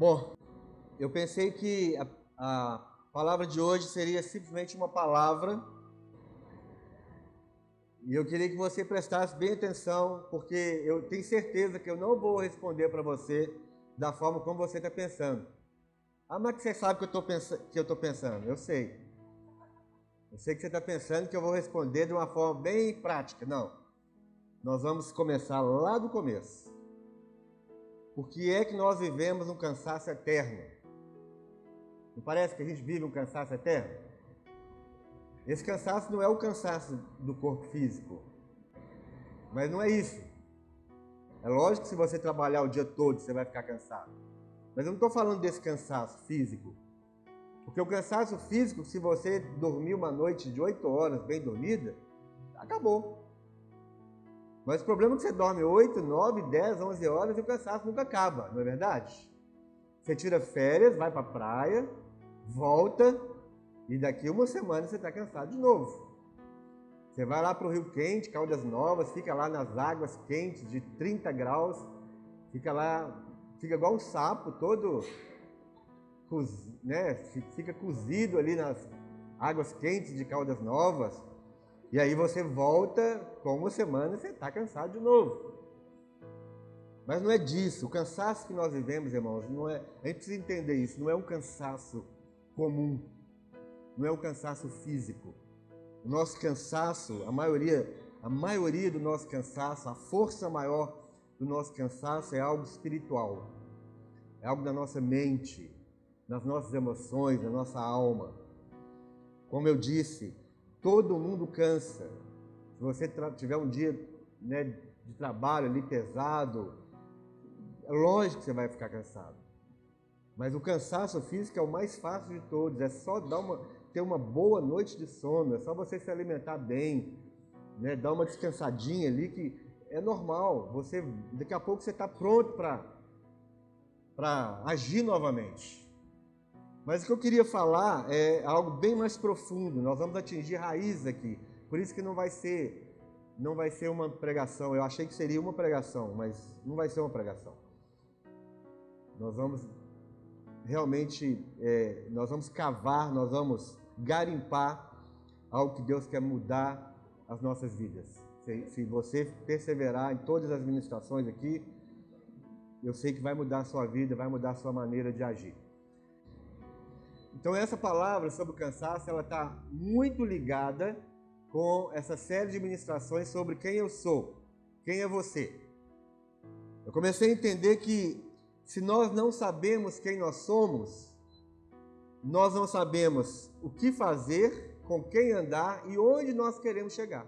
Bom, eu pensei que a, a palavra de hoje seria simplesmente uma palavra. E eu queria que você prestasse bem atenção, porque eu tenho certeza que eu não vou responder para você da forma como você está pensando. Ah, mas que você sabe que eu estou pensando? Eu sei. Eu sei que você está pensando que eu vou responder de uma forma bem prática. Não. Nós vamos começar lá do começo. Por que é que nós vivemos um cansaço eterno? Não parece que a gente vive um cansaço eterno? Esse cansaço não é o cansaço do corpo físico, mas não é isso. É lógico que se você trabalhar o dia todo você vai ficar cansado. Mas eu não estou falando desse cansaço físico. Porque o cansaço físico, se você dormir uma noite de 8 horas bem dormida, acabou. Mas o problema é que você dorme 8, 9, 10, 11 horas e o cansaço nunca acaba, não é verdade? Você tira férias, vai para a praia, volta e daqui uma semana você está cansado de novo. Você vai lá para o Rio Quente, Caldas Novas, fica lá nas águas quentes de 30 graus, fica lá, fica igual um sapo, todo, né, fica cozido ali nas águas quentes de Caldas Novas. E aí você volta com uma semana e você está cansado de novo. Mas não é disso. O cansaço que nós vivemos, irmãos, não é. A gente precisa entender isso. Não é um cansaço comum. Não é um cansaço físico. O nosso cansaço, a maioria, a maioria do nosso cansaço, a força maior do nosso cansaço é algo espiritual. É algo da nossa mente, nas nossas emoções, na nossa alma. Como eu disse, Todo mundo cansa. Se você tiver um dia né, de trabalho ali pesado, é lógico que você vai ficar cansado. Mas o cansaço físico é o mais fácil de todos. É só dar uma, ter uma boa noite de sono, é só você se alimentar bem, né, dar uma descansadinha ali que é normal. Você daqui a pouco você está pronto para para agir novamente. Mas o que eu queria falar é algo bem mais profundo. Nós vamos atingir raízes aqui. Por isso que não vai ser não vai ser uma pregação. Eu achei que seria uma pregação, mas não vai ser uma pregação. Nós vamos realmente é, nós vamos cavar, nós vamos garimpar algo que Deus quer mudar as nossas vidas. Se, se você perseverar em todas as ministrações aqui, eu sei que vai mudar a sua vida, vai mudar a sua maneira de agir. Então essa palavra sobre o cansaço, ela está muito ligada com essa série de ministrações sobre quem eu sou, quem é você. Eu comecei a entender que se nós não sabemos quem nós somos, nós não sabemos o que fazer, com quem andar e onde nós queremos chegar.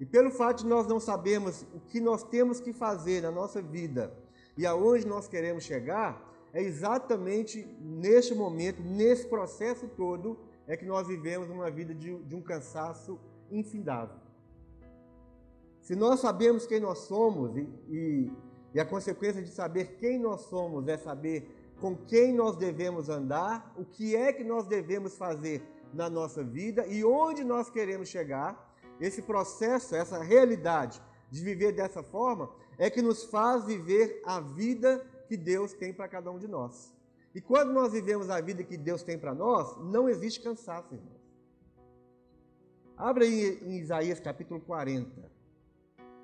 E pelo fato de nós não sabermos o que nós temos que fazer na nossa vida e aonde nós queremos chegar, é exatamente neste momento, nesse processo todo, é que nós vivemos uma vida de, de um cansaço infindável. Se nós sabemos quem nós somos e, e, e a consequência de saber quem nós somos é saber com quem nós devemos andar, o que é que nós devemos fazer na nossa vida e onde nós queremos chegar, esse processo, essa realidade de viver dessa forma, é que nos faz viver a vida que Deus tem para cada um de nós. E quando nós vivemos a vida que Deus tem para nós, não existe cansaço, irmãos. Abra aí em Isaías capítulo 40.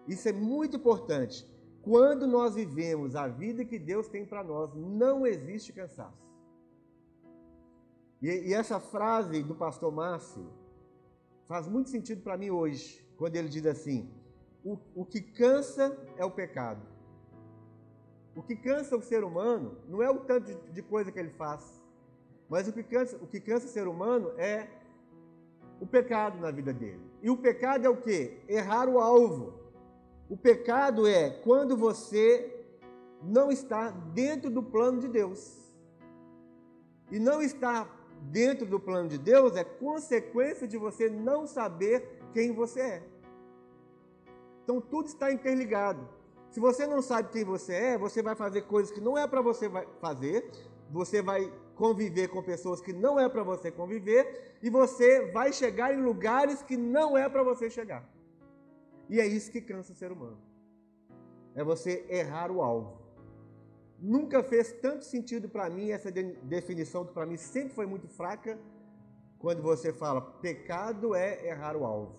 Isso é muito importante. Quando nós vivemos a vida que Deus tem para nós, não existe cansaço. E, e, essa frase do pastor Márcio faz muito sentido para mim hoje, quando ele diz assim: o, o que cansa é o pecado, o que cansa o ser humano não é o tanto de, coisa que ele faz, mas o que, cansa, o que cansa o ser humano é o pecado na vida dele. E o pecado é o que? Errar o alvo. O pecado é quando você não está dentro do plano de Deus. E não estar dentro do plano de Deus é consequência de você não saber quem você é. Então tudo está interligado. Se você não sabe quem você é, você vai fazer coisas que não é para você fazer, você vai conviver com pessoas que não é para você conviver e você vai chegar em lugares que não é para você chegar. E é isso que cansa o ser humano. É você errar o alvo. nunca fez tanto sentido para mim, essa de definição que para mim sempre foi muito fraca, quando você fala pecado é errar o alvo.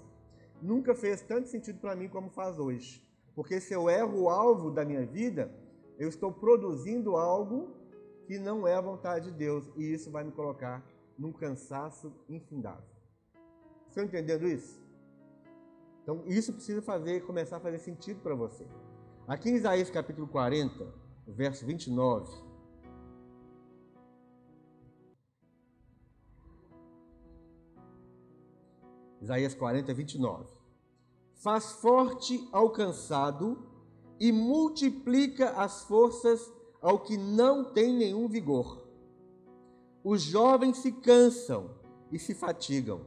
Nunca fez tanto sentido para mim como faz hoje. Porque se eu erro o alvo da minha vida, eu estou produzindo algo que não é a vontade de Deus. E isso vai me colocar num cansaço infindável. Estão entendendo isso? Então, isso precisa fazer, começar a fazer sentido para você. Aqui em Isaías capítulo 40, verso 29, Isaías 40, 29. Faz forte ao cansado e multiplica as forças ao que não tem nenhum vigor. Os jovens se cansam e se fatigam,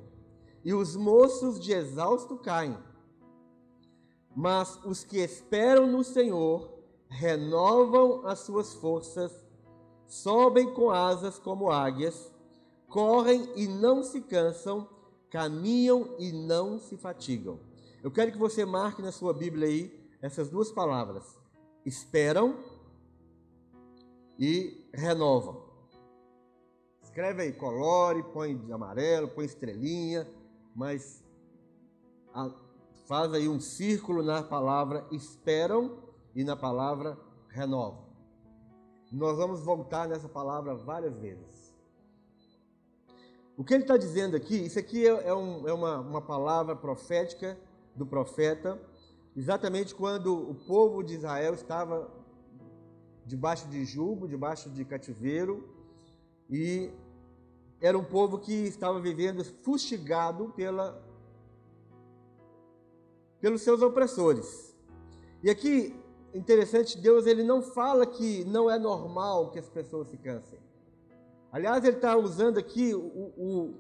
e os moços de exausto caem. Mas os que esperam no Senhor renovam as suas forças, sobem com asas como águias, correm e não se cansam caminham e não se fatigam. Eu quero que você marque na sua Bíblia aí essas duas palavras: esperam e renovam. Escreve aí, colore, põe de amarelo, põe estrelinha, mas faz aí um círculo na palavra esperam e na palavra renovam. Nós vamos voltar nessa palavra várias vezes. O que ele está dizendo aqui, isso aqui é, é, um, é uma, uma palavra profética do profeta, exatamente quando o povo de Israel estava debaixo de jugo, debaixo de cativeiro, e era um povo que estava vivendo fustigado pela, pelos seus opressores. E aqui, interessante, Deus ele não fala que não é normal que as pessoas se cansem. Aliás, ele está usando aqui o, o,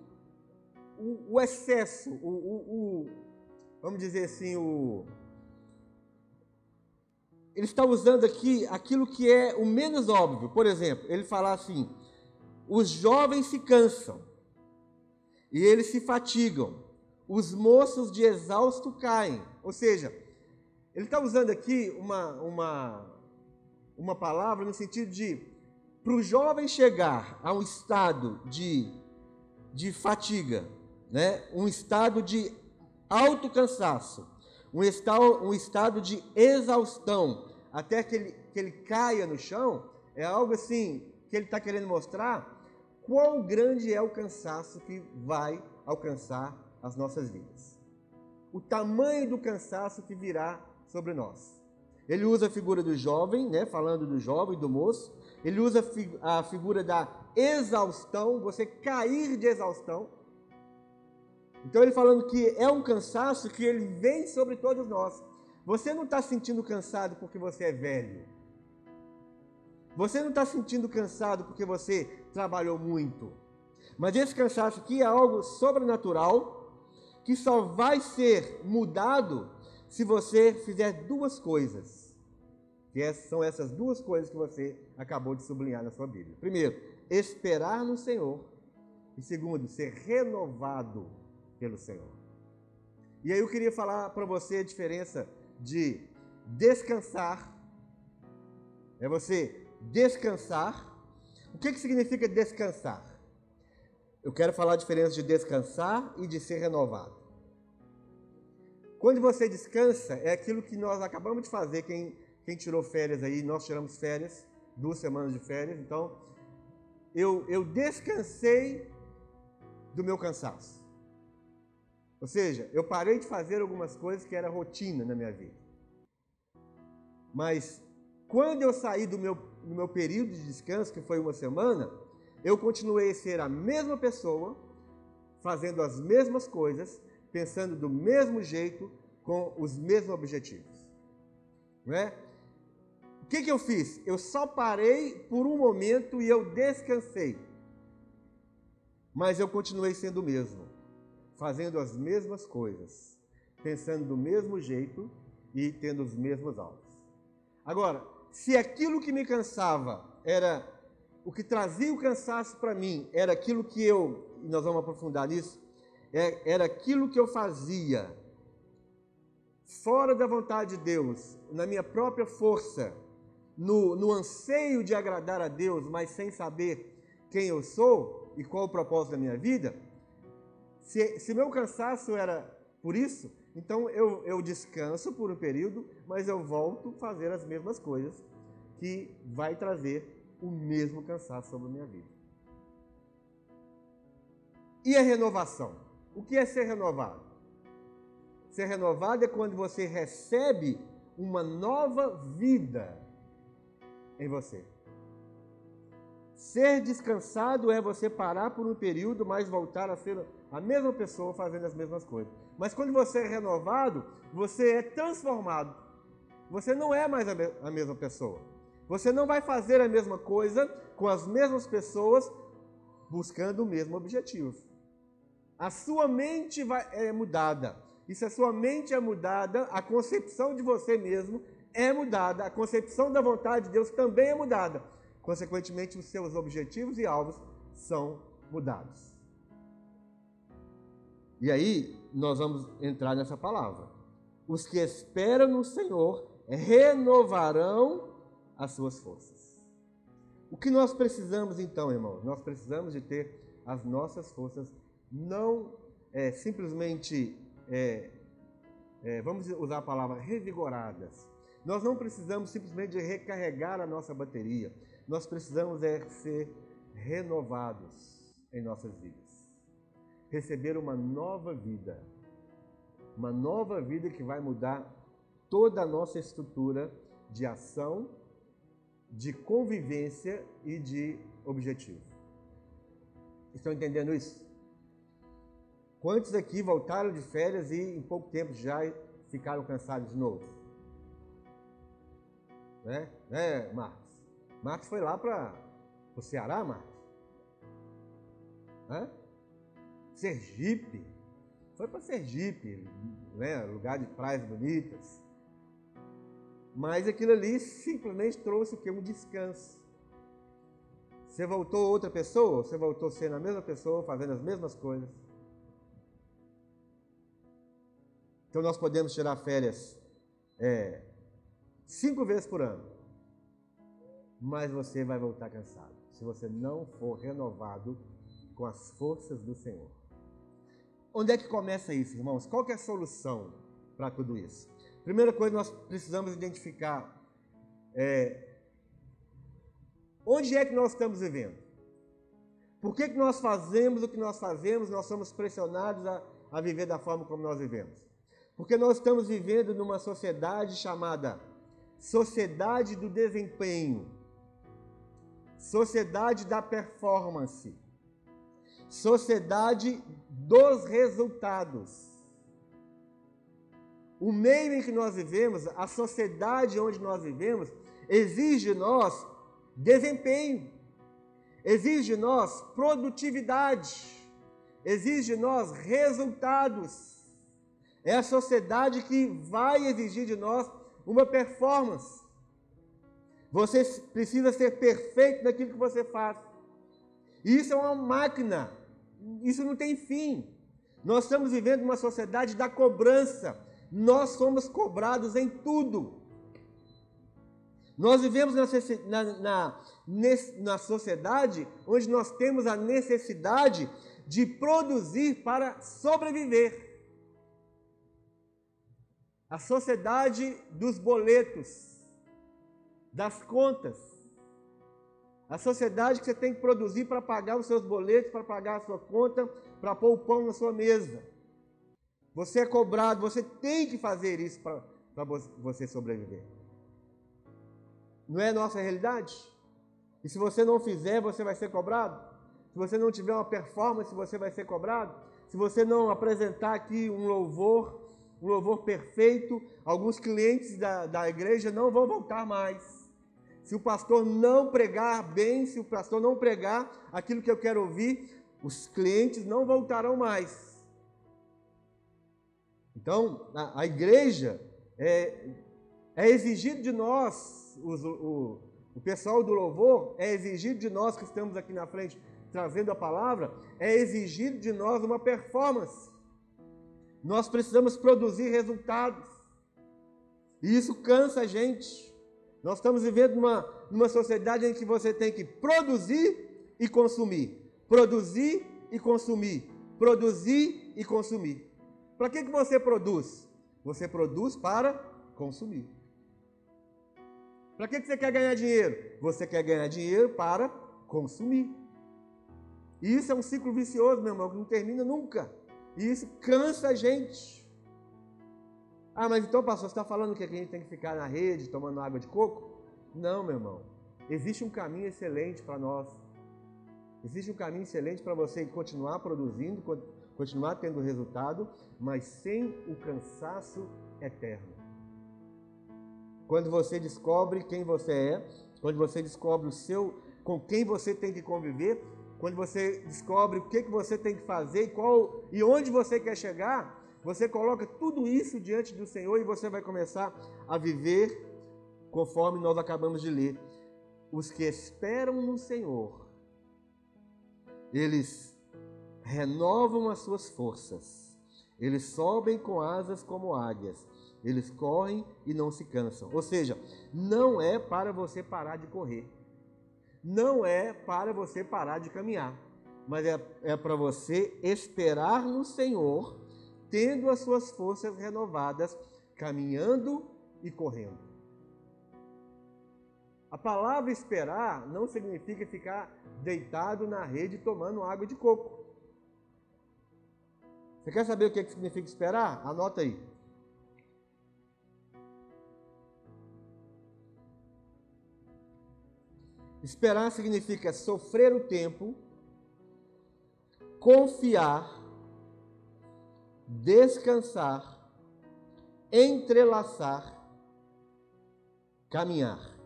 o, o excesso, o, vamos dizer assim, o. Ele está usando aqui aquilo que é o menos óbvio. Por exemplo, ele fala assim: os jovens se cansam e eles se fatigam, os moços de exausto caem. Ou seja, ele está usando aqui uma, uma, uma palavra no sentido de para o jovem chegar a um estado de, de fatiga, né? um estado de alto cansaço, um estado, um estado de exaustão, até que ele, que ele caia no chão, é algo assim que ele está querendo mostrar quão grande é o cansaço que vai alcançar as nossas vidas. O tamanho do cansaço que virá sobre nós. Ele usa a figura do jovem, né, falando do jovem, do moço, ele usa a figura da exaustão, você cair de exaustão. Então ele falando que é um cansaço que ele vem sobre todos nós. Você não está sentindo cansado porque você é velho. Você não está sentindo cansado porque você trabalhou muito. Mas esse cansaço aqui é algo sobrenatural que só vai ser mudado se você fizer duas coisas. Que são essas duas coisas que você acabou de sublinhar na sua Bíblia. Primeiro, esperar no Senhor. E segundo, ser renovado pelo Senhor. E aí eu queria falar para você a diferença de descansar. É você descansar. O que, que significa descansar? Eu quero falar a diferença de descansar e de ser renovado. Quando você descansa, é aquilo que nós acabamos de fazer. Quem quem tirou férias aí, nós tiramos férias, duas semanas de férias, então eu, eu descansei do meu cansaço. Ou seja, eu parei de fazer algumas coisas que era rotina na minha vida. Mas quando eu saí do meu, do meu período de descanso, que foi uma semana, eu continuei a ser a mesma pessoa, fazendo as mesmas coisas, pensando do mesmo jeito, com os mesmos objetivos. Não é? O que, que eu fiz? Eu só parei por um momento e eu descansei. Mas eu continuei sendo o mesmo, fazendo as mesmas coisas, pensando do mesmo jeito e tendo os mesmos alvos. Agora, se aquilo que me cansava era o que trazia o cansaço para mim, era aquilo que eu, e nós vamos aprofundar nisso, é, era aquilo que eu fazia fora da vontade de Deus, na minha própria força, no, no anseio de agradar a Deus, mas sem saber quem eu sou e qual o propósito da minha vida, se, se meu cansaço era por isso, então eu, eu descanso por um período, mas eu volto a fazer as mesmas coisas que vai trazer o mesmo cansaço sobre a minha vida. E a renovação? O que é ser renovado? Ser renovado é quando você recebe uma nova vida em você. Ser descansado é você parar por um período, mas voltar a ser a mesma pessoa fazendo as mesmas coisas. Mas quando você é renovado, você é transformado. Você não é mais a mesma pessoa. Você não vai fazer a mesma coisa com as mesmas pessoas buscando o mesmo objetivo. A sua mente vai, é mudada. E se a sua mente é mudada, a concepção de você mesmo é mudada, a concepção da vontade de Deus também é mudada. Consequentemente, os seus objetivos e alvos são mudados. E aí, nós vamos entrar nessa palavra. Os que esperam no Senhor renovarão as suas forças. O que nós precisamos então, irmãos? Nós precisamos de ter as nossas forças não é, simplesmente, é, é, vamos usar a palavra, revigoradas. Nós não precisamos simplesmente recarregar a nossa bateria. Nós precisamos é ser renovados em nossas vidas. Receber uma nova vida. Uma nova vida que vai mudar toda a nossa estrutura de ação, de convivência e de objetivo. Estão entendendo isso? Quantos aqui voltaram de férias e em pouco tempo já ficaram cansados de novo? Né, né Marcos? Marcos foi lá para o Ceará, Marcos? Hã? Sergipe. Foi para Sergipe, né? lugar de praias bonitas. Mas aquilo ali simplesmente trouxe o que? Um descanso. Você voltou outra pessoa? Você voltou sendo a mesma pessoa, fazendo as mesmas coisas. Então nós podemos tirar férias é, cinco vezes por ano. Mas você vai voltar cansado. Se você não for renovado com as forças do Senhor. Onde é que começa isso, irmãos? Qual é a solução para tudo isso? Primeira coisa, nós precisamos identificar é, onde é que nós estamos vivendo. Por que, que nós fazemos o que nós fazemos? Nós somos pressionados a, a viver da forma como nós vivemos. Porque nós estamos vivendo numa sociedade chamada sociedade do desempenho, sociedade da performance, sociedade dos resultados. O meio em que nós vivemos, a sociedade onde nós vivemos, exige de nós desempenho, exige de nós produtividade, exige de nós resultados. É a sociedade que vai exigir de nós uma performance. Você precisa ser perfeito naquilo que você faz. Isso é uma máquina. Isso não tem fim. Nós estamos vivendo uma sociedade da cobrança. Nós somos cobrados em tudo. Nós vivemos na, na, na, sociedade onde nós temos a necessidade de produzir para sobreviver a sociedade dos boletos, das contas. A sociedade que você tem que produzir para pagar os seus boletos, para pagar a sua conta, para pôr o pão na sua mesa. Você é cobrado, você tem que fazer isso para você sobreviver. Não é nossa realidade? E se você não fizer, você vai ser cobrado? Se você não tiver uma performance, você vai ser cobrado? Se você não apresentar aqui um louvor, um louvor perfeito, alguns clientes da, da igreja não vão voltar mais. Se o pastor não pregar bem, se o pastor não pregar aquilo que eu quero ouvir, os clientes não voltarão mais. Então, a, a igreja é, é exigido de nós, os, o, o pessoal do louvor, é exigido de nós que estamos aqui na frente trazendo a palavra, é exigido de nós uma performance. Nós precisamos produzir resultados. E isso cansa a gente. Nós estamos vivendo numa, numa sociedade em que você tem que produzir e consumir. Produzir e consumir. Produzir e consumir. Para que, que você produz? Você produz para consumir. Para que, que você quer ganhar dinheiro? Você quer ganhar dinheiro para consumir. E isso é um ciclo vicioso, meu irmão, que não termina nunca. E isso cansa a gente. Ah, mas então, pastor, você está falando que a gente tem que ficar na rede tomando água de coco? Não, meu irmão. Existe um caminho excelente para nós. Existe um caminho excelente para você continuar produzindo, continuar tendo resultado, mas sem o cansaço eterno. Quando você descobre quem você é, quando você descobre o seu, com quem você tem que conviver, quando você descobre o que, que você tem que fazer e qual e onde você quer chegar, você coloca tudo isso diante do Senhor e você vai começar a viver conforme nós acabamos de ler. Os que esperam no Senhor, eles renovam as suas forças, eles sobem com asas como águias, eles correm e não se cansam. Ou seja, não é para você parar de correr. Não é para você parar de caminhar. Mas é, é para você esperar no Senhor, tendo as suas forças renovadas, caminhando e correndo. A palavra esperar não significa ficar deitado na rede tomando água de coco. Você quer saber o que significa esperar? Anota aí. Esperar significa sofrer o tempo, confiar, descansar, entrelaçar, caminhar.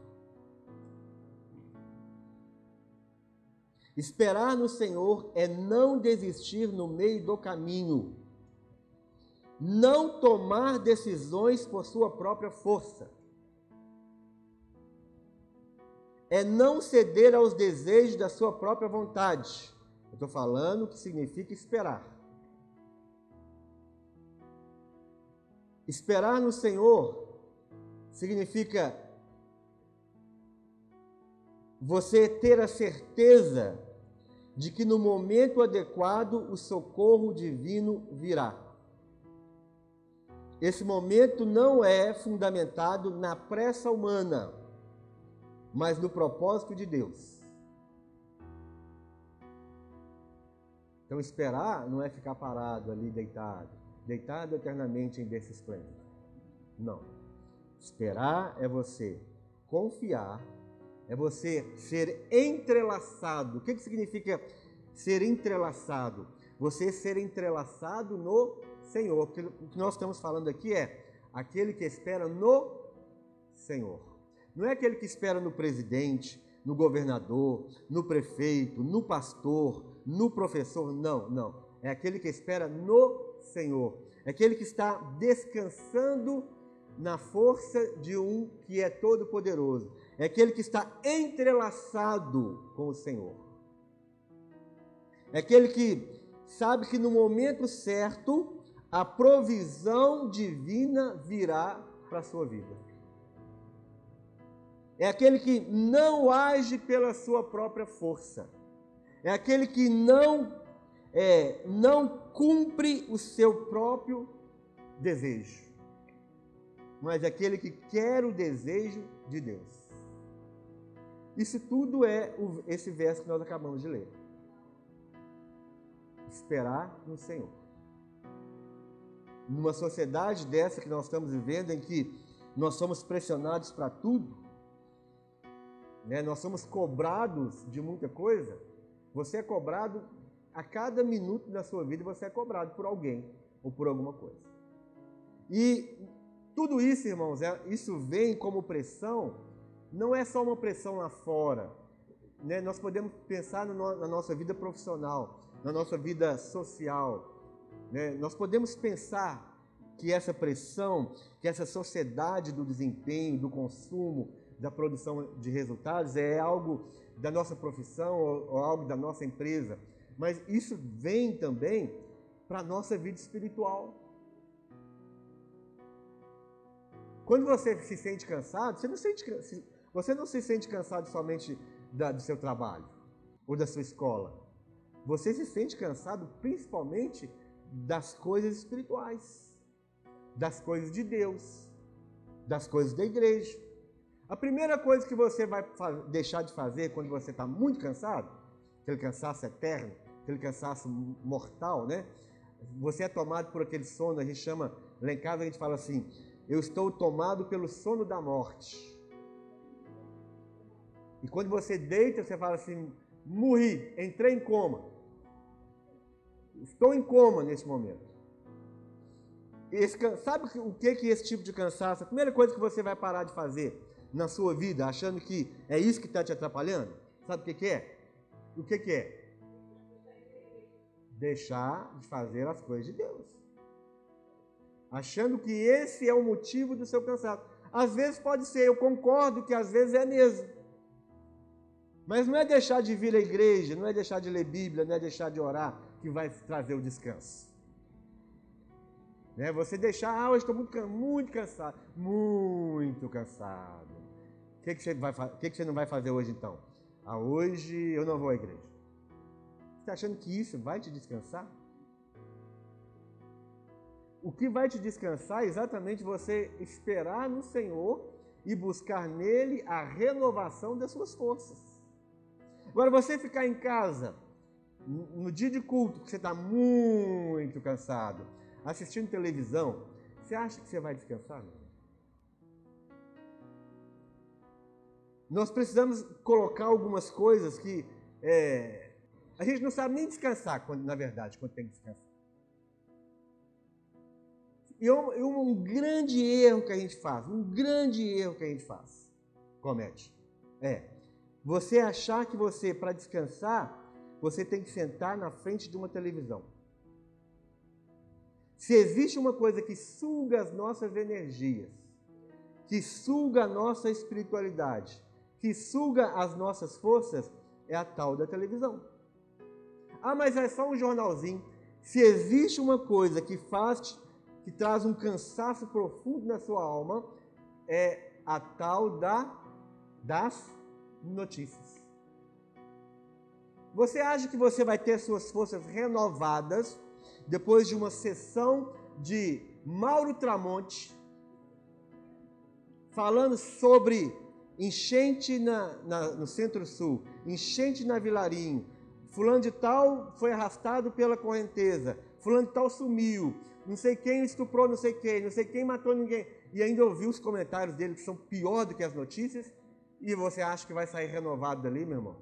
Esperar no Senhor é não desistir no meio do caminho, não tomar decisões por sua própria força é não ceder aos desejos da sua própria vontade. Eu estou falando que significa esperar. Esperar no Senhor significa você ter a certeza de que no momento adequado o socorro divino virá. Esse momento não é fundamentado na pressa humana mas no propósito de Deus. Então, esperar não é ficar parado ali, deitado, deitado eternamente em berço esplêndido. Não. Esperar é você confiar, é você ser entrelaçado. O que, que significa ser entrelaçado? Você ser entrelaçado no Senhor. O que nós estamos falando aqui é aquele que espera no Senhor. Não é aquele que espera no presidente, no governador, no prefeito, no pastor, no professor. Não, não. É aquele que espera no Senhor. É aquele que está descansando na força de um que é todo-poderoso. É aquele que está entrelaçado com o Senhor. É aquele que sabe que no momento certo a provisão divina virá para a sua vida é aquele que não age pela sua própria força, é aquele que não é, não cumpre o seu próprio desejo, mas aquele que quer o desejo de Deus. Isso tudo é o, esse verso que nós acabamos de ler. Esperar no Senhor. Numa sociedade dessa que nós estamos vivendo, em que nós somos pressionados para tudo, né? nós somos cobrados de muita coisa, você é cobrado a cada minuto da sua vida, você é cobrado por alguém ou por alguma coisa. E tudo isso, irmãos, é, isso vem como pressão, não é só uma pressão lá fora. Né? Nós podemos pensar no, na nossa vida profissional, na nossa vida social. Né? Nós podemos pensar que essa pressão, que essa sociedade do desempenho, do consumo, da produção de resultados, é algo da nossa profissão ou, ou algo da nossa empresa. Mas isso vem também para a nossa vida espiritual. Quando você se sente cansado, você não, sente, você não se sente cansado somente da, do seu trabalho ou da sua escola. Você se sente cansado principalmente das coisas espirituais, das coisas de Deus, das coisas da igreja. A primeira coisa que você vai deixar de fazer quando você está muito cansado, aquele cansaço eterno, aquele cansaço mortal, né? Você é tomado por aquele sono, a gente chama, lá em casa a gente fala assim, eu estou tomado pelo sono da morte. E quando você deita, você fala assim, morri, entrei em coma. Estou em coma nesse momento. Esse, sabe o que que esse tipo de cansaço? A primeira coisa que você vai parar de fazer na sua vida, achando que é isso que está te atrapalhando, sabe o que, é? O que é? Deixar de fazer as coisas de Deus. Achando que esse é o motivo do seu cansaço. Às vezes pode ser, eu concordo que às vezes é mesmo. Mas não é deixar de vir à igreja, não é deixar de ler Bíblia, não é deixar de orar que vai trazer o descanso. Né? Você deixar, ah, hoje estou muito, muito cansado, muito cansado. O que, que, você que, que você não vai fazer hoje então? Ah, hoje eu não vou à igreja. Está achando que isso vai te descansar? O que vai te descansar é exatamente você esperar no Senhor e buscar nele a renovação das suas forças. Agora, você ficar em casa, no dia de culto, que você está muito cansado, assistindo televisão, você acha que você vai descansar? Nós precisamos colocar algumas coisas que é, a gente não sabe nem descansar, quando, na verdade, quando tem que descansar. E um, um grande erro que a gente faz, um grande erro que a gente faz, comete, é você achar que você, para descansar, você tem que sentar na frente de uma televisão. Se existe uma coisa que suga as nossas energias, que suga a nossa espiritualidade, que suga as nossas forças, é a tal da televisão. Ah, mas é só um jornalzinho. Se existe uma coisa que faz, que traz um cansaço profundo na sua alma, é a tal da das notícias. Você acha que você vai ter suas forças renovadas depois de uma sessão de Mauro Tramonte, falando sobre enchente na, na, no Centro-Sul, enchente na Vilarinho, fulano de tal foi arrastado pela correnteza, fulano de tal sumiu, não sei quem estuprou não sei quem, não sei quem matou ninguém, e ainda ouviu os comentários dele que são pior do que as notícias, e você acha que vai sair renovado dali, meu irmão?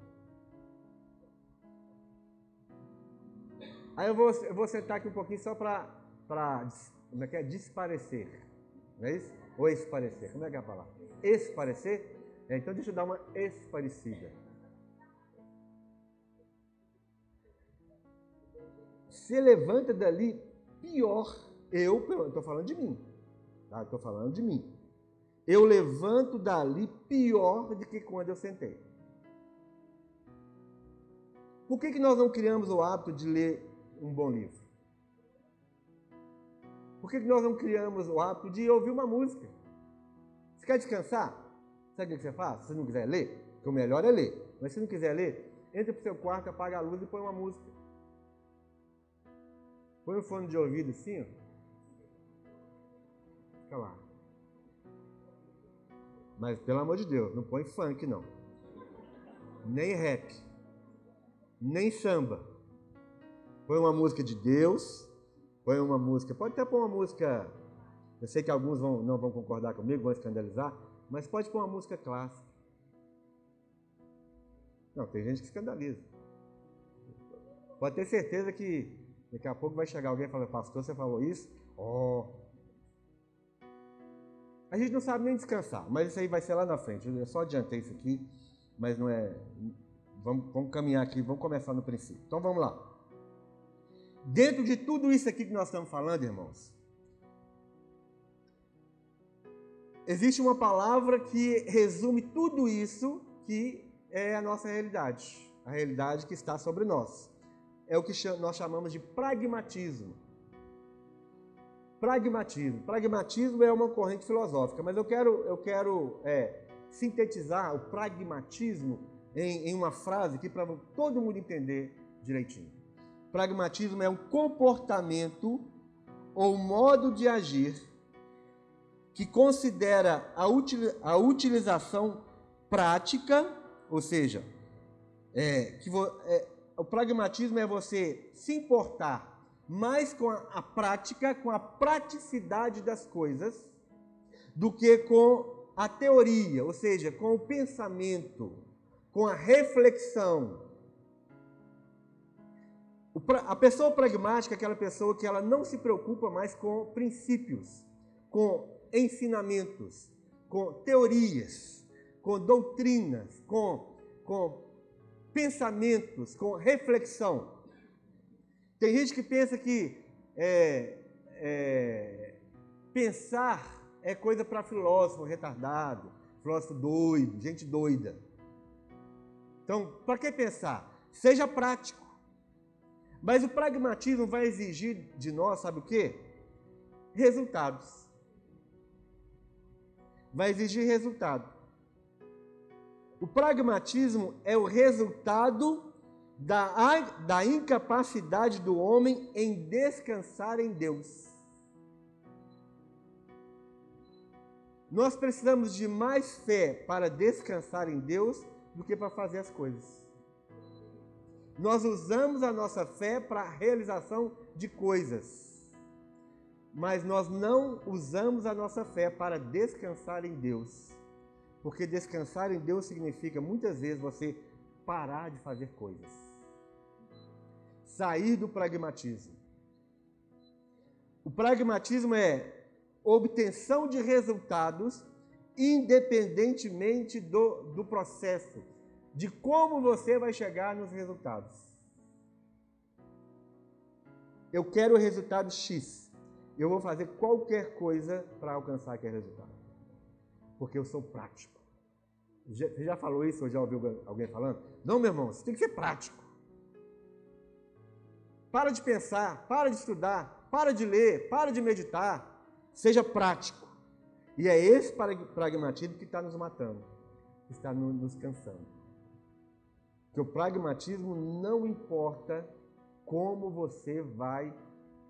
Aí eu vou, eu vou sentar aqui um pouquinho só para, como é que é? Desparecer. Não é isso? Ou esparecer. Como é que é a palavra? Esparecer? É, então deixa eu dar uma esparecida. Se levanta dali pior. Eu, estou falando de mim. Tá? Estou falando de mim. Eu levanto dali pior do que quando eu sentei. Por que, que nós não criamos o hábito de ler um bom livro? Por que nós não criamos o hábito de ouvir uma música? Você quer descansar? Sabe o que você faz? Se você não quiser ler, porque o melhor é ler. Mas se não quiser ler, entra para o seu quarto, apaga a luz e põe uma música. Põe um fone de ouvido assim, ó. Fica lá. Mas pelo amor de Deus, não põe funk não. Nem rap. Nem samba. Põe uma música de Deus, põe uma música, pode até pôr uma música, eu sei que alguns vão, não vão concordar comigo, vão escandalizar, mas pode pôr uma música clássica. Não, tem gente que escandaliza. Pode ter certeza que daqui a pouco vai chegar alguém e falar, pastor, você falou isso? Ó. Oh. A gente não sabe nem descansar, mas isso aí vai ser lá na frente. Eu só adiantei isso aqui, mas não é. Vamos, vamos caminhar aqui, vamos começar no princípio. Então vamos lá. Dentro de tudo isso aqui que nós estamos falando, irmãos, existe uma palavra que resume tudo isso que é a nossa realidade, a realidade que está sobre nós. É o que nós chamamos de pragmatismo. pragmatismo. Pragmatismo é uma corrente filosófica, mas eu quero, eu quero é, sintetizar o pragmatismo em, em uma frase aqui para todo mundo entender direitinho. Pragmatismo é um comportamento ou modo de agir que considera a, util, a utilização prática, ou seja, é, que vo, é, o pragmatismo é você se importar mais com a, a prática, com a praticidade das coisas, do que com a teoria, ou seja, com o pensamento, com a reflexão. A pessoa pragmática é aquela pessoa que ela não se preocupa mais com princípios, com ensinamentos, com teorias, com doutrinas, com, com pensamentos, com reflexão. Tem gente que pensa que é, é, pensar é coisa para filósofo retardado, filósofo doido, gente doida. Então, para que pensar? Seja prático. Mas o pragmatismo vai exigir de nós, sabe o quê? Resultados. Vai exigir resultado. O pragmatismo é o resultado da, da incapacidade do homem em descansar em Deus. Nós precisamos de mais fé para descansar em Deus do que para fazer as coisas. Nós usamos a nossa fé para a realização de coisas, mas nós não usamos a nossa fé para descansar em Deus. Porque descansar em Deus significa muitas vezes você parar de fazer coisas. Sair do pragmatismo. O pragmatismo é obtenção de resultados independentemente do, do processo, de como você vai chegar nos resultados. Eu quero o resultado X. Eu vou fazer qualquer coisa para alcançar aquele resultado porque eu sou prático. Você já falou isso ou já ouviu alguém falando? Não, meu irmão, você tem que ser prático. Para de pensar, para de estudar, para de ler, para de meditar. Seja prático. E é esse pragmatismo que está nos matando, que está nos cansando. Que o pragmatismo não importa como você vai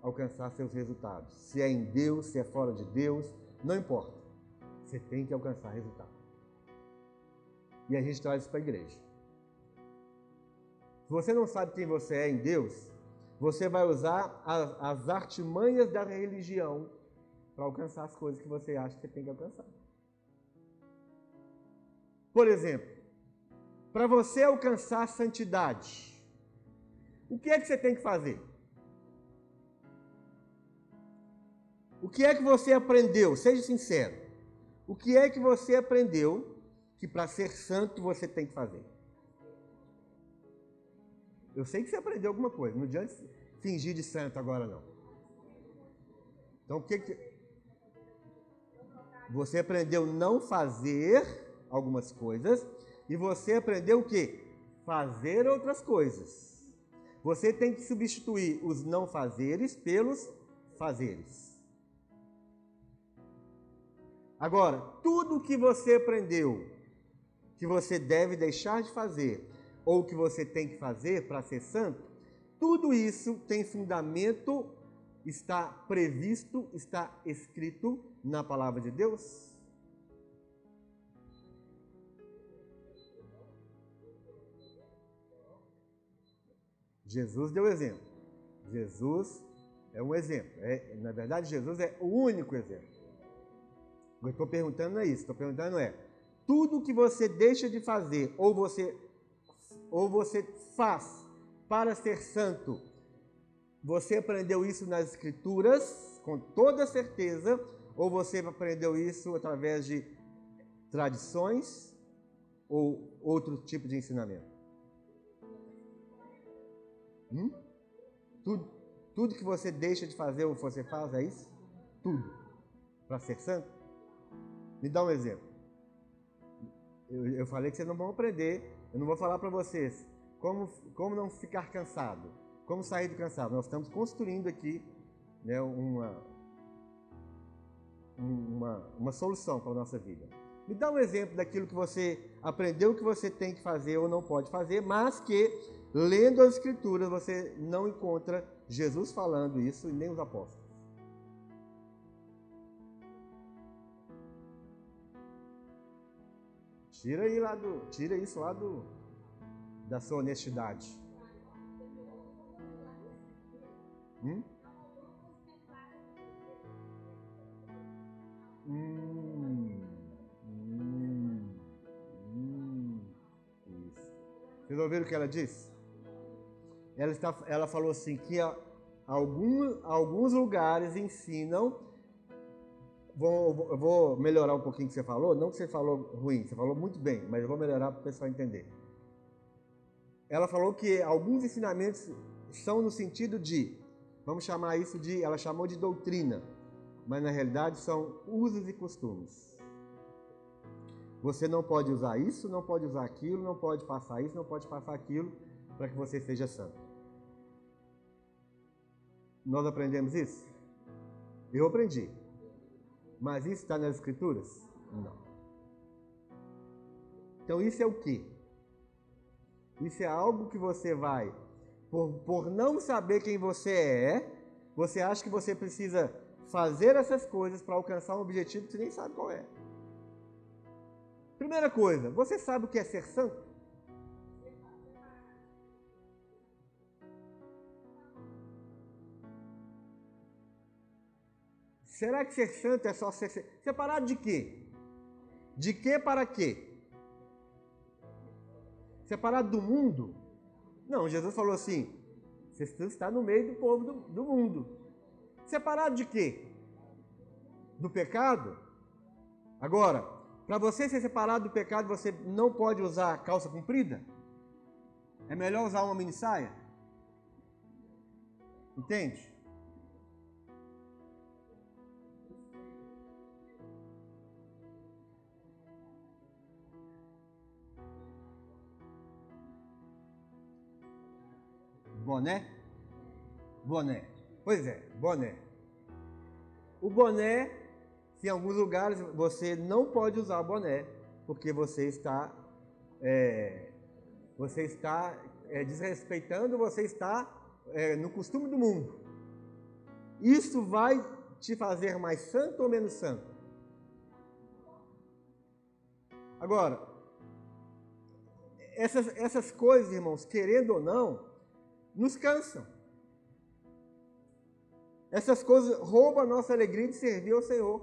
alcançar seus resultados. Se é em Deus, se é fora de Deus, não importa. Você tem que alcançar resultado. E a gente traz isso para a igreja. Se você não sabe quem você é em Deus, você vai usar as, as artimanhas da religião para alcançar as coisas que você acha que você tem que alcançar. Por exemplo, para você alcançar a santidade, o que é que você tem que fazer? O que é que você aprendeu? Seja sincero. O que é que você aprendeu que para ser santo você tem que fazer? Eu sei que você aprendeu alguma coisa, não adianta fingir de santo agora não. Então o que que você aprendeu não fazer algumas coisas e você aprendeu o que? Fazer outras coisas. Você tem que substituir os não fazeres pelos fazeres. Agora, tudo que você aprendeu que você deve deixar de fazer ou que você tem que fazer para ser santo, tudo isso tem fundamento, está previsto, está escrito na palavra de Deus? Jesus deu exemplo. Jesus é um exemplo. É, na verdade, Jesus é o único exemplo. Eu estou perguntando é isso, estou perguntando é, tudo que você deixa de fazer ou você ou você faz para ser santo, você aprendeu isso nas escrituras com toda certeza ou você aprendeu isso através de tradições ou outro tipo de ensinamento? Hum? Tudo, tudo que você deixa de fazer ou você faz é isso? Tudo. Para ser santo? Me dá um exemplo. Eu, eu falei que vocês não vão aprender. Eu não vou falar para vocês como, como não ficar cansado, como sair do cansado. Nós estamos construindo aqui né, uma, uma, uma solução para a nossa vida. Me dá um exemplo daquilo que você aprendeu que você tem que fazer ou não pode fazer, mas que, lendo as Escrituras, você não encontra Jesus falando isso e nem os apóstolos. Tira aí lá do, tira isso lá do da sua honestidade. Hum? Hum, hum, hum, isso. Vocês ouviram o que ela disse? Ela, está, ela falou assim que algum, alguns lugares ensinam. Vou, vou melhorar um pouquinho o que você falou. Não que você falou ruim, você falou muito bem, mas eu vou melhorar para o pessoal entender. Ela falou que alguns ensinamentos são no sentido de, vamos chamar isso de, ela chamou de doutrina mas na realidade são usos e costumes. Você não pode usar isso, não pode usar aquilo, não pode passar isso, não pode passar aquilo para que você seja santo. Nós aprendemos isso? Eu aprendi. Mas isso está nas Escrituras? Não. Então isso é o que? Isso é algo que você vai, por, por não saber quem você é, você acha que você precisa fazer essas coisas para alcançar um objetivo que você nem sabe qual é. Primeira coisa, você sabe o que é ser santo? Será que ser santo é só ser separado de quê? De quê para quê? Separado do mundo? Não, Jesus falou assim: você está no meio do povo do, do mundo. Separado de quê? Do pecado? Agora, para você ser separado do pecado, você não pode usar calça comprida? É melhor usar uma mini saia? Entende? Boné? Boné. Pois é, boné. O boné, em alguns lugares você não pode usar boné, porque você está, é, você está é, desrespeitando, você está é, no costume do mundo. Isso vai te fazer mais santo ou menos santo? Agora, essas, essas coisas, irmãos, querendo ou não, nos cansam. Essas coisas roubam a nossa alegria de servir ao Senhor.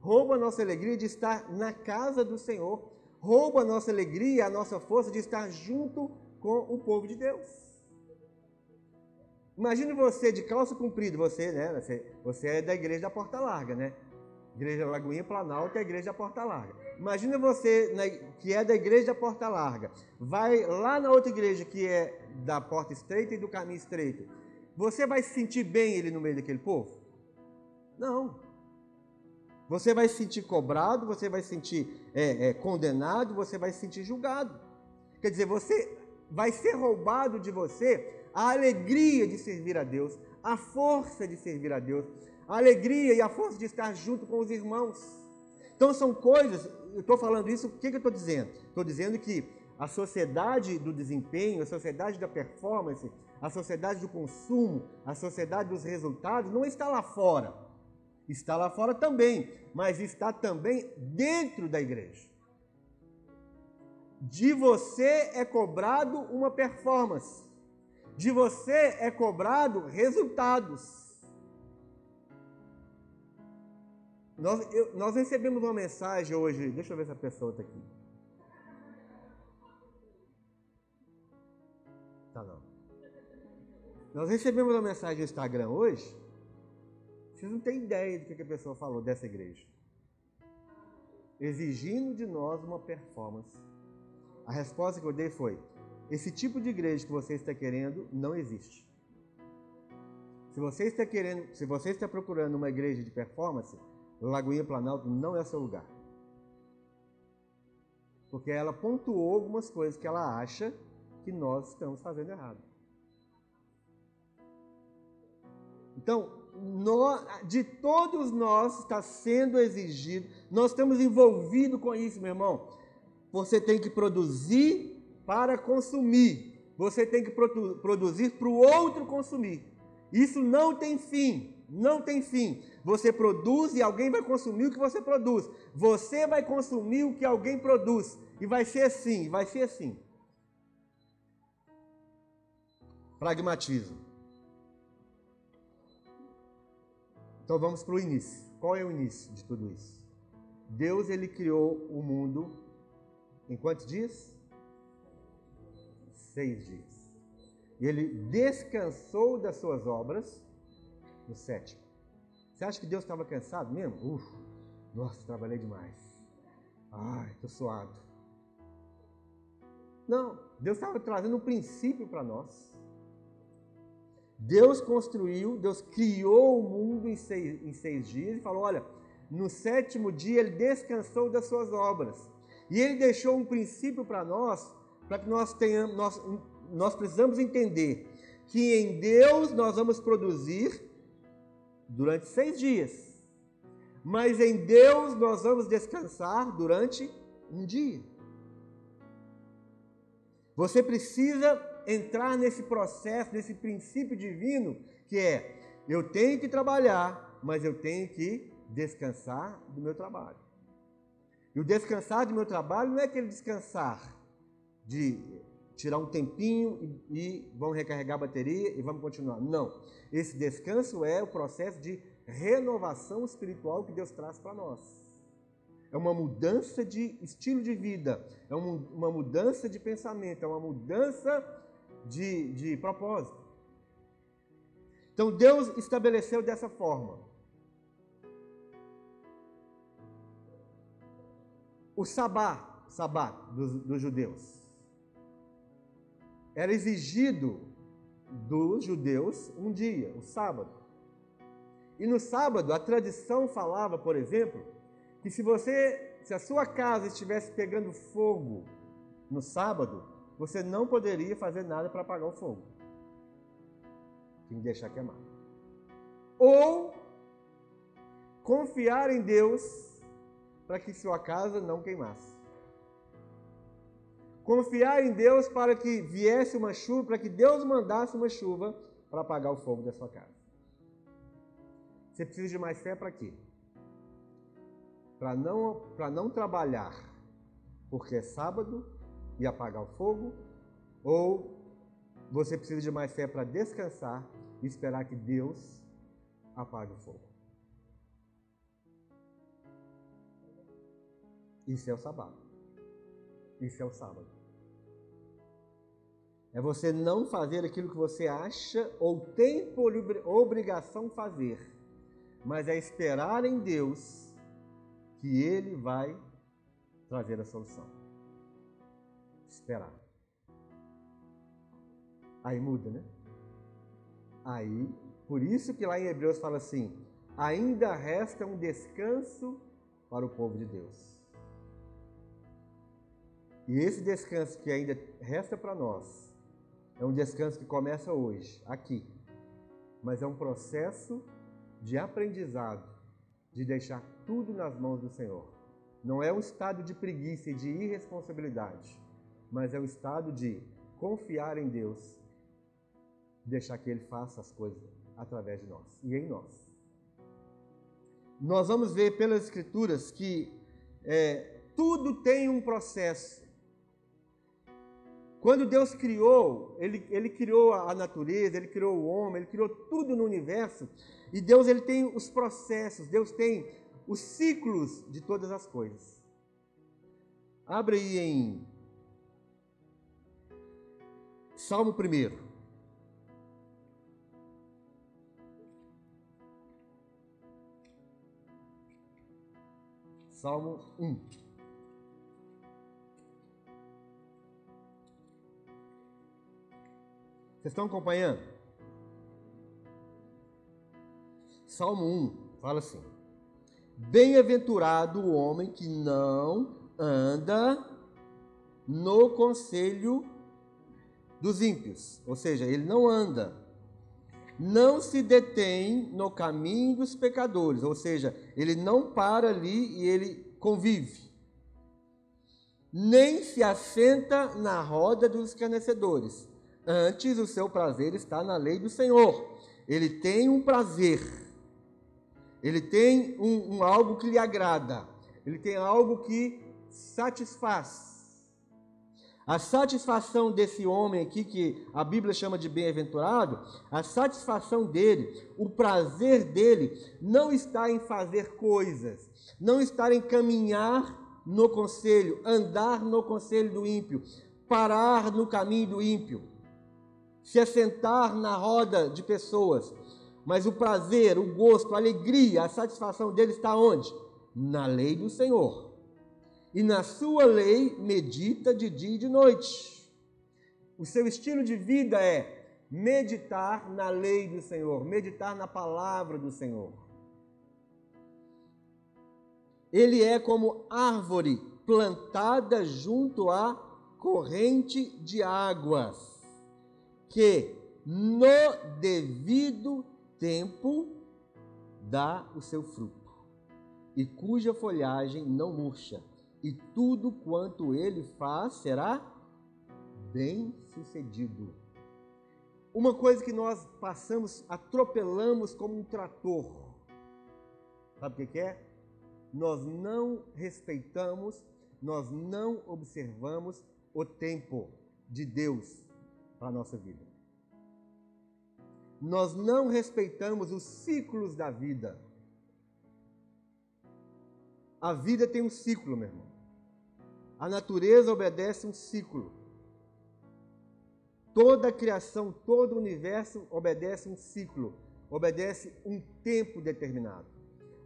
Rouba a nossa alegria de estar na casa do Senhor. Rouba a nossa alegria, a nossa força de estar junto com o povo de Deus. Imagine você de calça comprida, você, né? Você, você é da igreja da Porta Larga, né? Igreja Lagoinha Planalto é a igreja Porta Larga. Imagina você né, que é da igreja Porta Larga, vai lá na outra igreja que é da Porta Estreita e do Caminho Estreito você vai se sentir bem ele no meio daquele povo? Não. Você vai se sentir cobrado, você vai se sentir é, é, condenado, você vai se sentir julgado. Quer dizer, você vai ser roubado de você a alegria de servir a Deus, a força de servir a Deus, a alegria e a força de estar junto com os irmãos. Então são coisas, eu estou falando isso, o que, que eu estou dizendo? Estou dizendo que a sociedade do desempenho, a sociedade da performance, a sociedade do consumo, a sociedade dos resultados não está lá fora. Está lá fora também, mas está também dentro da igreja. De você é cobrado uma performance. De você é cobrado resultados. Nós, eu, nós recebemos uma mensagem hoje, deixa eu ver se a pessoa está aqui. Tá não. Nós recebemos uma mensagem no Instagram hoje. Vocês não têm ideia do que a pessoa falou dessa igreja. Exigindo de nós uma performance. A resposta que eu dei foi: esse tipo de igreja que você está querendo não existe. Se você está querendo, se você está procurando uma igreja de performance, Lagoinha Planalto não é seu lugar. Porque ela pontuou algumas coisas que ela acha que nós estamos fazendo errado. Então, de todos nós está sendo exigido, nós estamos envolvidos com isso, meu irmão. Você tem que produzir para consumir, você tem que produ produzir para o outro consumir. Isso não tem fim, não tem fim. Você produz e alguém vai consumir o que você produz. Você vai consumir o que alguém produz. E vai ser assim, vai ser assim. Pragmatismo. Então vamos para o início. Qual é o início de tudo isso? Deus ele criou o mundo em quantos dias? Seis dias. E ele descansou das suas obras no sétimo. Você acha que Deus estava cansado mesmo? Uf, nossa, trabalhei demais. Ai, estou suado. Não, Deus estava trazendo um princípio para nós. Deus construiu, Deus criou o mundo em seis, em seis dias e falou: olha, no sétimo dia ele descansou das suas obras. E ele deixou um princípio para nós, para que nós tenhamos, nós, nós precisamos entender que em Deus nós vamos produzir durante seis dias, mas em Deus nós vamos descansar durante um dia. Você precisa entrar nesse processo, nesse princípio divino, que é: eu tenho que trabalhar, mas eu tenho que descansar do meu trabalho. E o descansar do meu trabalho não é aquele descansar de tirar um tempinho e, e vamos recarregar a bateria e vamos continuar. Não. Esse descanso é o processo de renovação espiritual que Deus traz para nós. É uma mudança de estilo de vida, é uma mudança de pensamento, é uma mudança de, de propósito. Então Deus estabeleceu dessa forma. O sabá, sabá dos, dos judeus, era exigido dos judeus um dia, o sábado. E no sábado a tradição falava, por exemplo, que se você, se a sua casa estivesse pegando fogo no sábado, você não poderia fazer nada para apagar o fogo. Tinha que deixar queimar. Ou confiar em Deus para que sua casa não queimasse. Confiar em Deus para que viesse uma chuva, para que Deus mandasse uma chuva para apagar o fogo da sua casa. Você precisa de mais fé para quê? Para não, para não trabalhar porque é sábado e apagar o fogo, ou você precisa de mais fé para descansar e esperar que Deus apague o fogo. Isso é o sábado. Isso é o sábado. É você não fazer aquilo que você acha ou tem por obrigação fazer, mas é esperar em Deus que Ele vai trazer a solução esperar. Aí muda, né? Aí, por isso que lá em Hebreus fala assim: ainda resta um descanso para o povo de Deus. E esse descanso que ainda resta para nós é um descanso que começa hoje, aqui. Mas é um processo de aprendizado, de deixar tudo nas mãos do Senhor. Não é um estado de preguiça e de irresponsabilidade mas é o estado de confiar em Deus, deixar que Ele faça as coisas através de nós e em nós. Nós vamos ver pelas Escrituras que é, tudo tem um processo. Quando Deus criou, ele, ele criou a natureza, Ele criou o homem, Ele criou tudo no universo, e Deus ele tem os processos, Deus tem os ciclos de todas as coisas. Abre aí em Salmo 1. Salmo 1. Vocês estão acompanhando? Salmo 1 fala assim: Bem-aventurado o homem que não anda no conselho dos ímpios, ou seja, ele não anda não se detém no caminho dos pecadores, ou seja, ele não para ali e ele convive. Nem se assenta na roda dos escarnecedores. Antes, o seu prazer está na lei do Senhor. Ele tem um prazer. Ele tem um, um algo que lhe agrada. Ele tem algo que satisfaz. A satisfação desse homem aqui, que a Bíblia chama de bem-aventurado, a satisfação dele, o prazer dele, não está em fazer coisas, não está em caminhar no conselho, andar no conselho do ímpio, parar no caminho do ímpio, se assentar na roda de pessoas. Mas o prazer, o gosto, a alegria, a satisfação dele está onde? Na lei do Senhor e na sua lei medita de dia e de noite. O seu estilo de vida é meditar na lei do Senhor, meditar na palavra do Senhor. Ele é como árvore plantada junto à corrente de águas, que no devido tempo dá o seu fruto, e cuja folhagem não murcha e tudo quanto ele faz será bem sucedido. Uma coisa que nós passamos, atropelamos como um trator. Sabe o que é? Nós não respeitamos, nós não observamos o tempo de Deus para a nossa vida. Nós não respeitamos os ciclos da vida. A vida tem um ciclo, meu irmão. A natureza obedece um ciclo. Toda a criação, todo o universo obedece um ciclo, obedece um tempo determinado.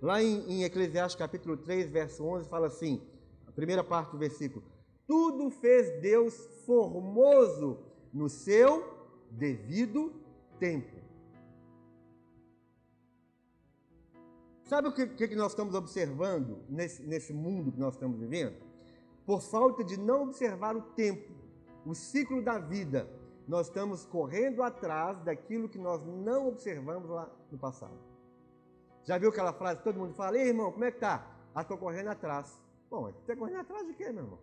Lá em, em Eclesiastes capítulo 3, verso 11, fala assim, a primeira parte do versículo, tudo fez Deus formoso no seu devido tempo. Sabe o que, que nós estamos observando nesse, nesse mundo que nós estamos vivendo? por falta de não observar o tempo, o ciclo da vida, nós estamos correndo atrás daquilo que nós não observamos lá no passado. Já viu aquela frase que todo mundo fala, ei irmão, como é que tá? Ah, estou correndo atrás. Bom, você está correndo atrás de quê, meu irmão?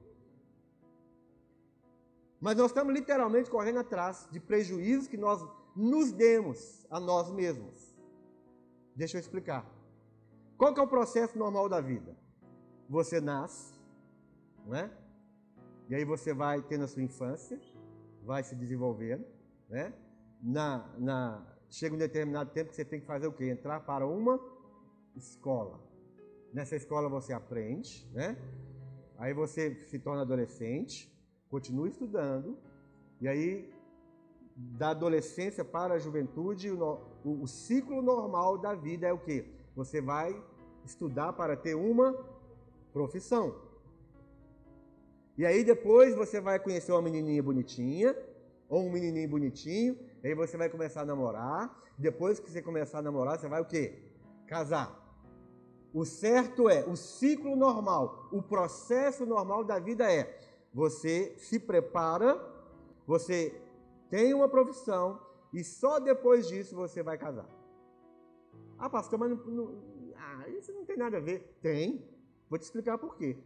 Mas nós estamos literalmente correndo atrás de prejuízos que nós nos demos a nós mesmos. Deixa eu explicar. Qual que é o processo normal da vida? Você nasce, não é? E aí você vai tendo a sua infância, vai se desenvolvendo, né? Na, na, chega um determinado tempo que você tem que fazer o quê? Entrar para uma escola. Nessa escola você aprende, né? Aí você se torna adolescente, continua estudando, e aí da adolescência para a juventude, o, o, o ciclo normal da vida é o quê? Você vai estudar para ter uma profissão. E aí depois você vai conhecer uma menininha bonitinha, ou um menininho bonitinho, aí você vai começar a namorar. Depois que você começar a namorar, você vai o quê? Casar. O certo é, o ciclo normal, o processo normal da vida é: você se prepara, você tem uma profissão e só depois disso você vai casar. Ah, pastor, mas não, não, ah, isso não tem nada a ver. Tem. Vou te explicar por quê.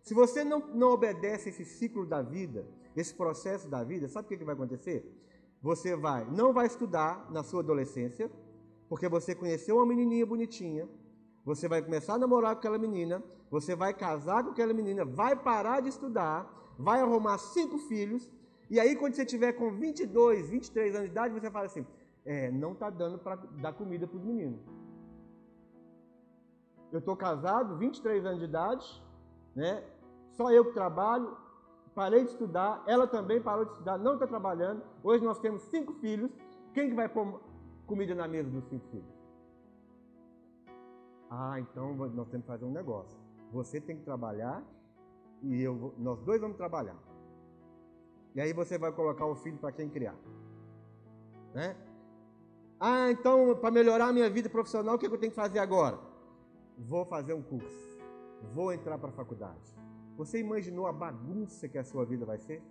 Se você não, não obedece esse ciclo da vida, esse processo da vida, sabe o que, que vai acontecer? Você vai, não vai estudar na sua adolescência, porque você conheceu uma menininha bonitinha, você vai começar a namorar com aquela menina, você vai casar com aquela menina, vai parar de estudar, vai arrumar cinco filhos, e aí quando você tiver com 22, 23 anos de idade, você fala assim, é, não está dando para dar comida para os meninos. Eu estou casado, 23 anos de idade, né? só eu que trabalho, parei de estudar, ela também parou de estudar, não está trabalhando. Hoje nós temos cinco filhos. Quem que vai pôr comida na mesa dos cinco filhos? Ah, então nós temos que fazer um negócio. Você tem que trabalhar e eu, nós dois vamos trabalhar. E aí você vai colocar o filho para quem criar. Né? Ah, então para melhorar a minha vida profissional, o que eu tenho que fazer agora? Vou fazer um curso. Vou entrar para a faculdade. Você imaginou a bagunça que a sua vida vai ser?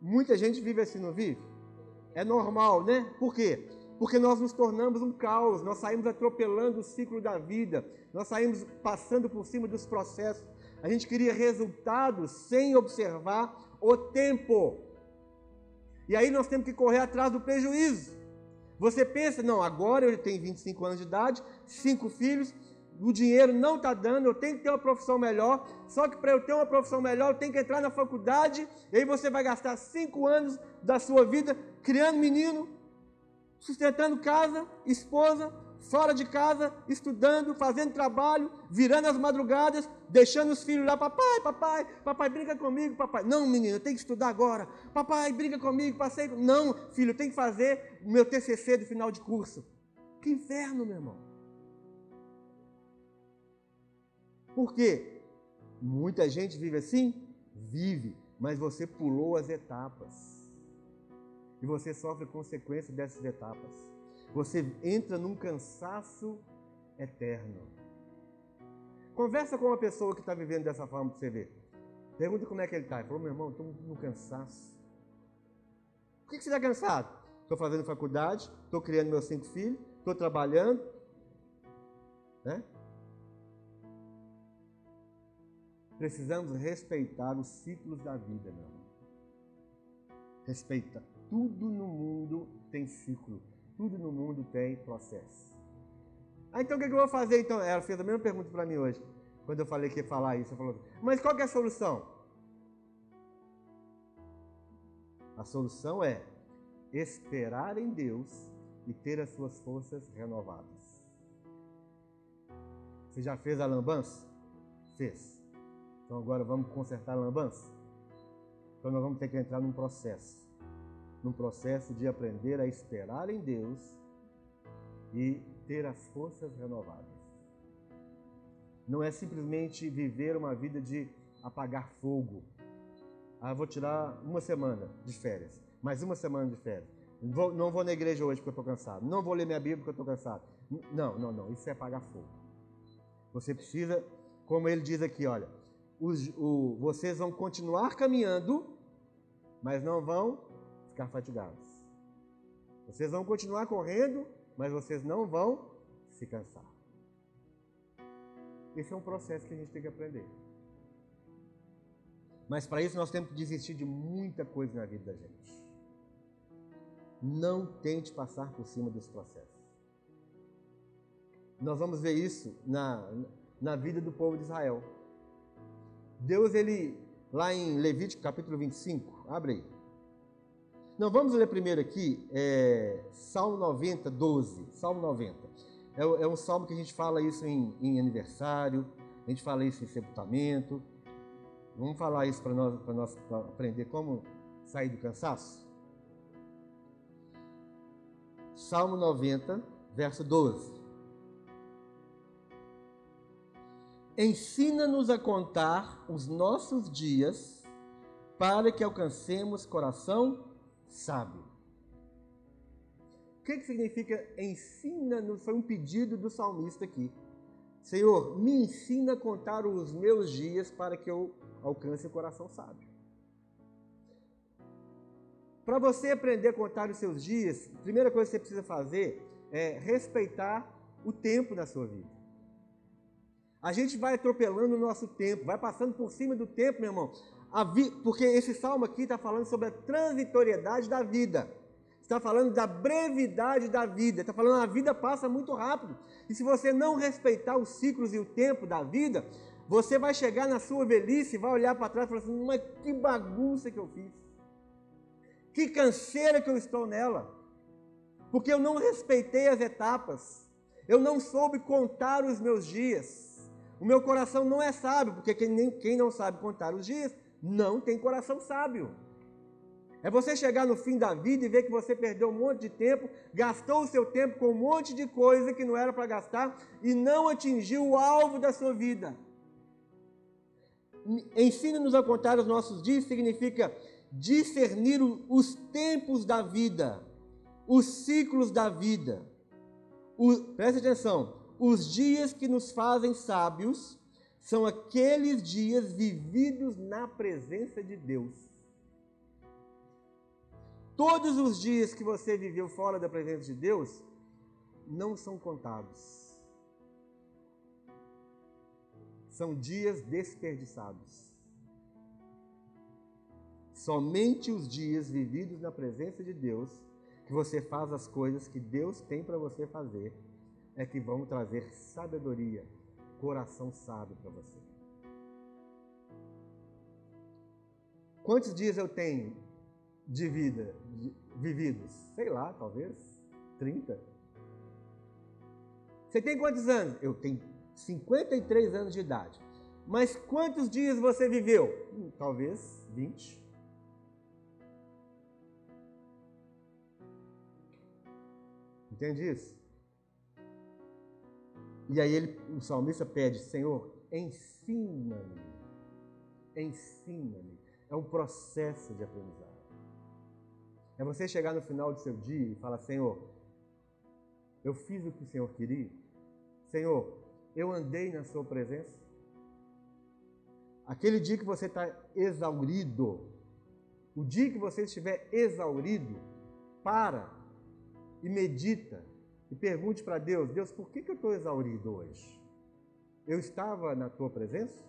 Muita gente vive assim, não vive? É normal, né? Por quê? Porque nós nos tornamos um caos, nós saímos atropelando o ciclo da vida, nós saímos passando por cima dos processos. A gente queria resultados sem observar o tempo. E aí nós temos que correr atrás do prejuízo. Você pensa, não, agora eu tenho 25 anos de idade, cinco filhos, o dinheiro não está dando, eu tenho que ter uma profissão melhor. Só que para eu ter uma profissão melhor, eu tenho que entrar na faculdade. E aí você vai gastar cinco anos da sua vida criando menino, sustentando casa, esposa, fora de casa, estudando, fazendo trabalho, virando as madrugadas, deixando os filhos lá, papai, papai, papai, brinca comigo, papai. Não, menino, tenho que estudar agora. Papai, brinca comigo, passei. Não, filho, tenho que fazer o meu TCC do final de curso. Que inferno, meu irmão. Por quê? Muita gente vive assim? Vive, mas você pulou as etapas. E você sofre consequências dessas etapas. Você entra num cansaço eterno. Conversa com uma pessoa que está vivendo dessa forma para você ver. Pergunta como é que ele está. Ele falou, meu irmão, estou no cansaço. Por que, que você está cansado? Estou fazendo faculdade, estou criando meus cinco filhos, estou trabalhando. Né? Precisamos respeitar os ciclos da vida, meu irmão. Respeita. Tudo no mundo tem ciclo. Tudo no mundo tem processo. Ah, então o que, eu vou fazer então? Ela fez a mesma pergunta para mim hoje. Quando eu falei que ia falar isso, ela falou, mas qual é a solução? A solução é esperar em Deus e ter as suas forças renovadas. Você já fez a lambança? Fez. Então agora vamos consertar a lambança? Então nós vamos ter que entrar num processo num processo de aprender a esperar em Deus e ter as forças renovadas. Não é simplesmente viver uma vida de apagar fogo. Ah, vou tirar uma semana de férias, mais uma semana de férias. Vou, não vou na igreja hoje porque eu estou cansado. Não vou ler minha Bíblia porque eu estou cansado. Não, não, não. Isso é apagar fogo. Você precisa, como ele diz aqui, olha, os, o, vocês vão continuar caminhando, mas não vão ficar fatigados. Vocês vão continuar correndo, mas vocês não vão se cansar. Esse é um processo que a gente tem que aprender. Mas para isso nós temos que desistir de muita coisa na vida da gente. Não tente passar por cima desse processo. Nós vamos ver isso na, na vida do povo de Israel. Deus, ele, lá em Levítico capítulo 25, abre aí. Não, vamos ler primeiro aqui, é, Salmo 90, 12. Salmo 90. É, é, um salmo que a gente fala isso em, em, aniversário, a gente fala isso em sepultamento. Vamos falar isso para nós, nós pra aprender como sair do cansaço? Salmo 90, verso 12. Ensina-nos a contar os nossos dias para que alcancemos coração sábio. O que, que significa ensina-nos? Foi um pedido do salmista aqui. Senhor, me ensina a contar os meus dias para que eu alcance o coração sábio. Para você aprender a contar os seus dias, a primeira coisa que você precisa fazer é respeitar o tempo da sua vida. A gente vai atropelando o nosso tempo, vai passando por cima do tempo, meu irmão porque esse salmo aqui está falando sobre a transitoriedade da vida. Está falando da brevidade da vida. Está falando que a vida passa muito rápido. E se você não respeitar os ciclos e o tempo da vida, você vai chegar na sua velhice e vai olhar para trás e falar assim: mas que bagunça que eu fiz. Que canseira que eu estou nela. Porque eu não respeitei as etapas. Eu não soube contar os meus dias. O meu coração não é sábio, porque quem não sabe contar os dias não tem coração sábio. É você chegar no fim da vida e ver que você perdeu um monte de tempo, gastou o seu tempo com um monte de coisa que não era para gastar e não atingiu o alvo da sua vida. Ensina-nos a contar os nossos dias significa discernir os tempos da vida, os ciclos da vida. O, preste atenção, os dias que nos fazem sábios são aqueles dias vividos na presença de Deus. Todos os dias que você viveu fora da presença de Deus não são contados. São dias desperdiçados. Somente os dias vividos na presença de Deus, que você faz as coisas que Deus tem para você fazer, é que vão trazer sabedoria, coração sábio para você. Quantos dias eu tenho de vida de, vividos? Sei lá, talvez 30. Você tem quantos anos? Eu tenho 53 anos de idade. Mas quantos dias você viveu? Hum, talvez 20. Entende isso? E aí ele, o salmista pede, Senhor, ensina-me. Ensina-me. É um processo de aprendizado. É você chegar no final do seu dia e falar, Senhor, eu fiz o que o Senhor queria. Senhor, eu andei na sua presença. Aquele dia que você está exaurido, o dia que você estiver exaurido, para e medita e pergunte para Deus: Deus, por que, que eu estou exaurido hoje? Eu estava na tua presença?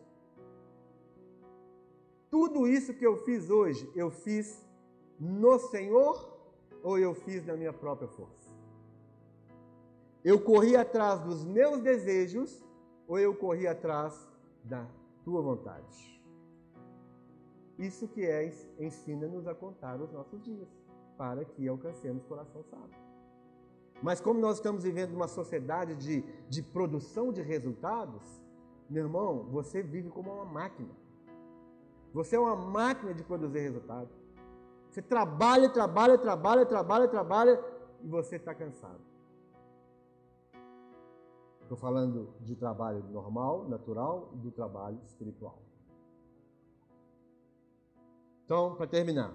Tudo isso que eu fiz hoje, eu fiz no Senhor ou eu fiz na minha própria força? Eu corri atrás dos meus desejos ou eu corri atrás da tua vontade? Isso que é, ensina-nos a contar os nossos dias, para que alcancemos coração sábio. Mas como nós estamos vivendo uma sociedade de, de produção de resultados, meu irmão, você vive como uma máquina. Você é uma máquina de produzir resultados. Você trabalha, trabalha, trabalha, trabalha, trabalha e você está cansado. Estou falando de trabalho normal, natural e do trabalho espiritual. Então, para terminar,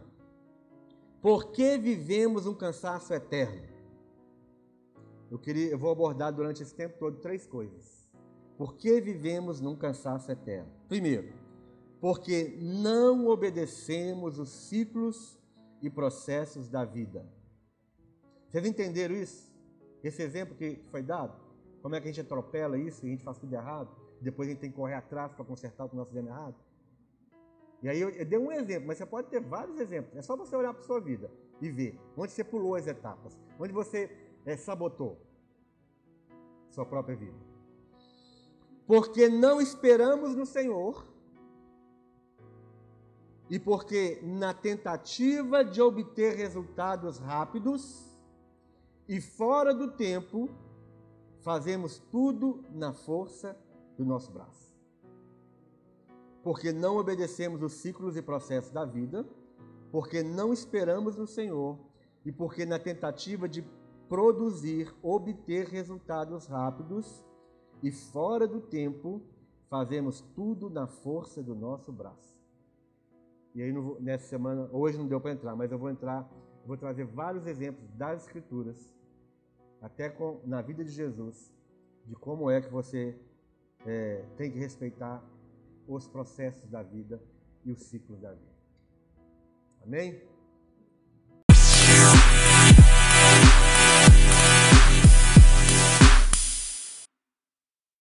por que vivemos um cansaço eterno? Eu, queria, eu vou abordar durante esse tempo todo três coisas. Por que vivemos num cansaço eterno? Primeiro, porque não obedecemos os ciclos e processos da vida. Vocês entenderam isso? Esse exemplo que foi dado? Como é que a gente atropela isso e a gente faz tudo errado? Depois a gente tem que correr atrás para consertar o que nós fizemos errado? E aí eu, eu, dei um exemplo, mas você pode ter vários exemplos. É só você olhar para sua vida e ver onde você pulou as etapas, onde você é, sabotou sua própria vida. Porque não esperamos no Senhor e porque, na tentativa de obter resultados rápidos e fora do tempo, fazemos tudo na força do nosso braço. Porque não obedecemos os ciclos e processos da vida, porque não esperamos no Senhor e porque, na tentativa de produzir, obter resultados rápidos e fora do tempo, fazemos tudo na força do nosso braço. E aí nessa semana, hoje não deu para entrar, mas eu vou entrar, vou trazer vários exemplos das escrituras, até com, na vida de Jesus, de como é que você é, tem que respeitar os processos da vida e os ciclos da vida. Amém?